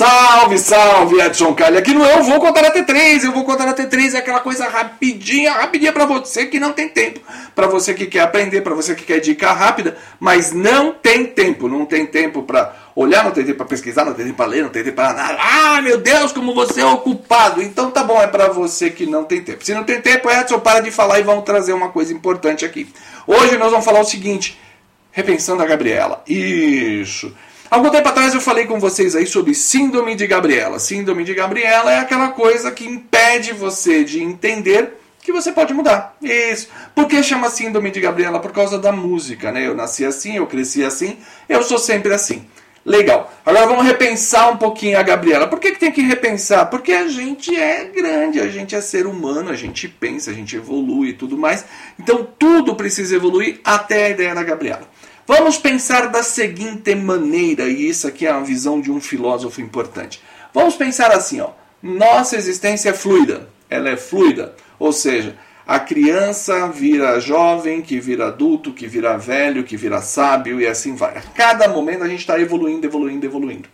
Salve, salve, Edson Carli. Aqui no Eu Vou Contar até três. Eu vou contar até três. É aquela coisa rapidinha, rapidinha para você que não tem tempo. Para você que quer aprender, para você que quer dica rápida, mas não tem tempo. Não tem tempo para olhar, não tem tempo para pesquisar, não tem tempo para ler, não tem tempo para nada. Ah, meu Deus, como você é ocupado. Então tá bom, é para você que não tem tempo. Se não tem tempo, Edson, para de falar e vamos trazer uma coisa importante aqui. Hoje nós vamos falar o seguinte: repensando a Gabriela. Isso. Algum tempo atrás eu falei com vocês aí sobre síndrome de Gabriela. Síndrome de Gabriela é aquela coisa que impede você de entender que você pode mudar. Isso. Por que chama síndrome de Gabriela? Por causa da música, né? Eu nasci assim, eu cresci assim, eu sou sempre assim. Legal. Agora vamos repensar um pouquinho a Gabriela. Por que, que tem que repensar? Porque a gente é grande, a gente é ser humano, a gente pensa, a gente evolui e tudo mais. Então tudo precisa evoluir até a ideia da Gabriela. Vamos pensar da seguinte maneira, e isso aqui é uma visão de um filósofo importante. Vamos pensar assim, ó. Nossa existência é fluida, ela é fluida, ou seja, a criança vira jovem, que vira adulto, que vira velho, que vira sábio e assim vai. A cada momento a gente está evoluindo, evoluindo, evoluindo.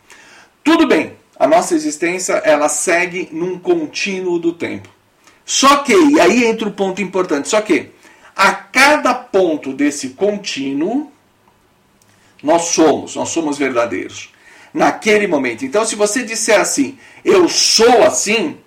Tudo bem, a nossa existência ela segue num contínuo do tempo. Só que, e aí entra o ponto importante, só que a cada ponto desse contínuo, nós somos, nós somos verdadeiros. Naquele momento. Então, se você disser assim, eu sou assim,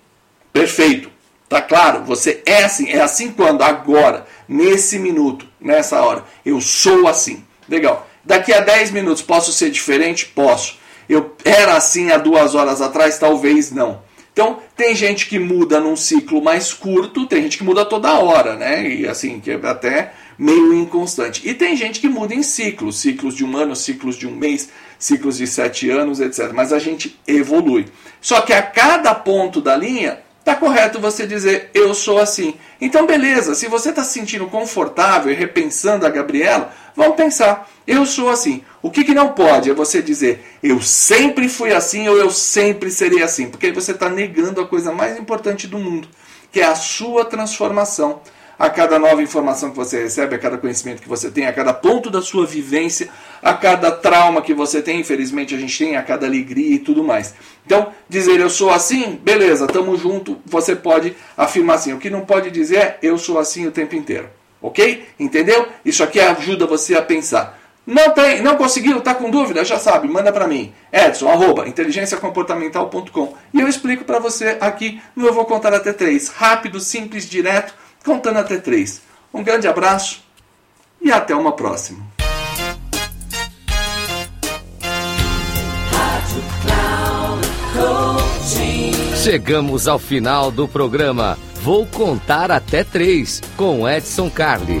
perfeito. Tá claro, você é assim. É assim quando? Agora, nesse minuto, nessa hora. Eu sou assim. Legal. Daqui a 10 minutos posso ser diferente? Posso. Eu era assim há duas horas atrás? Talvez não. Então, tem gente que muda num ciclo mais curto, tem gente que muda toda hora, né? E assim, que é até meio inconstante. E tem gente que muda em ciclos, ciclos de um ano, ciclos de um mês, ciclos de sete anos, etc. Mas a gente evolui. Só que a cada ponto da linha, tá correto você dizer eu sou assim. Então, beleza, se você está se sentindo confortável e repensando a Gabriela, vamos pensar, eu sou assim. O que, que não pode é você dizer eu sempre fui assim ou eu sempre serei assim, porque aí você está negando a coisa mais importante do mundo, que é a sua transformação a cada nova informação que você recebe, a cada conhecimento que você tem, a cada ponto da sua vivência, a cada trauma que você tem, infelizmente a gente tem, a cada alegria e tudo mais. Então, dizer eu sou assim, beleza, tamo junto, você pode afirmar assim. O que não pode dizer é eu sou assim o tempo inteiro. Ok? Entendeu? Isso aqui ajuda você a pensar. Não tem, não conseguiu, tá com dúvida? Já sabe, manda para mim. Edson, arroba, inteligenciacomportamental.com e eu explico para você aqui no Eu Vou Contar Até três, Rápido, simples, direto contando até três. Um grande abraço e até uma próxima. Chegamos ao final do programa. Vou contar até três com Edson Carli.